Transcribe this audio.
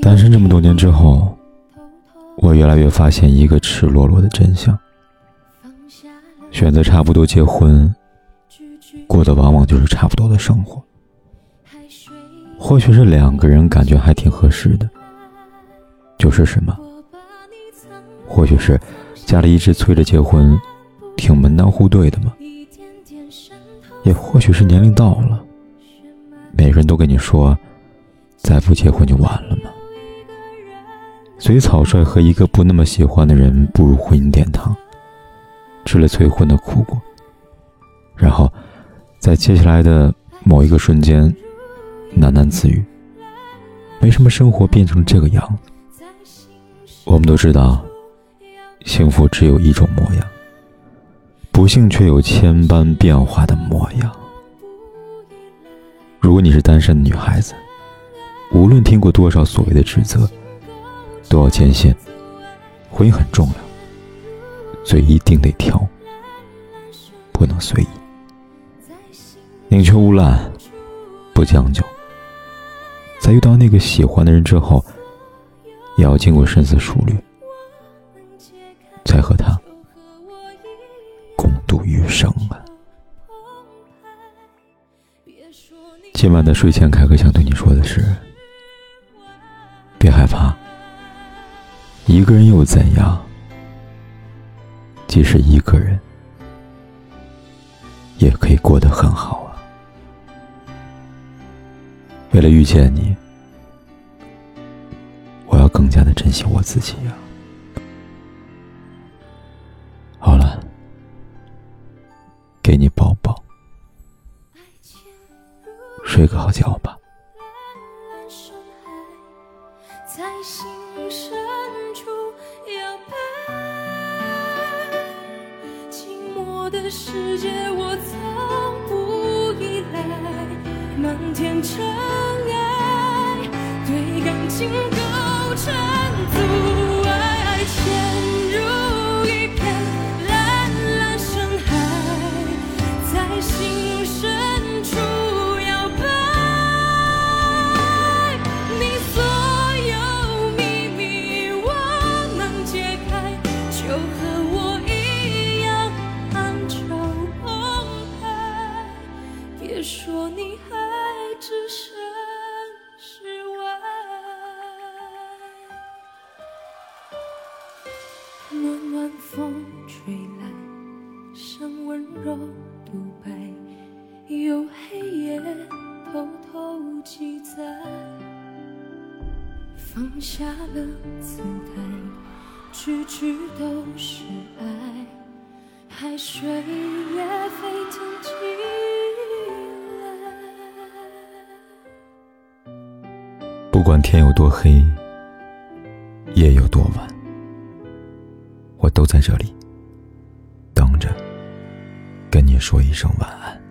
单身这么多年之后，我越来越发现一个赤裸裸的真相：选择差不多结婚，过的往往就是差不多的生活。或许是两个人感觉还挺合适的，就是什么？或许是家里一直催着结婚，挺门当户对的吗？也或许是年龄到了，每个人都跟你说，再不结婚就晚了吗？所以草率和一个不那么喜欢的人步入婚姻殿堂，吃了催婚的苦果，然后在接下来的某一个瞬间，喃喃自语：“为什么生活变成这个样子？”我们都知道，幸福只有一种模样。不幸却有千般变化的模样。如果你是单身的女孩子，无论听过多少所谓的指责，都要坚信，婚姻很重要，所以一定得挑，不能随意，宁缺毋滥，不将就。在遇到那个喜欢的人之后，也要经过深思熟虑，才和他共。度余生今晚的睡前，凯哥想对你说的是：别害怕，一个人又怎样？即使一个人，也可以过得很好啊！为了遇见你，我要更加的珍惜我自己呀！睡个好觉吧。世界我从不依赖，漫天尘埃对感情风吹来，像温柔独白，有黑夜偷偷记载。放下了姿态，句句都是爱，海水也沸腾起来。不管天有多黑，夜有多晚。我都在这里，等着跟你说一声晚安。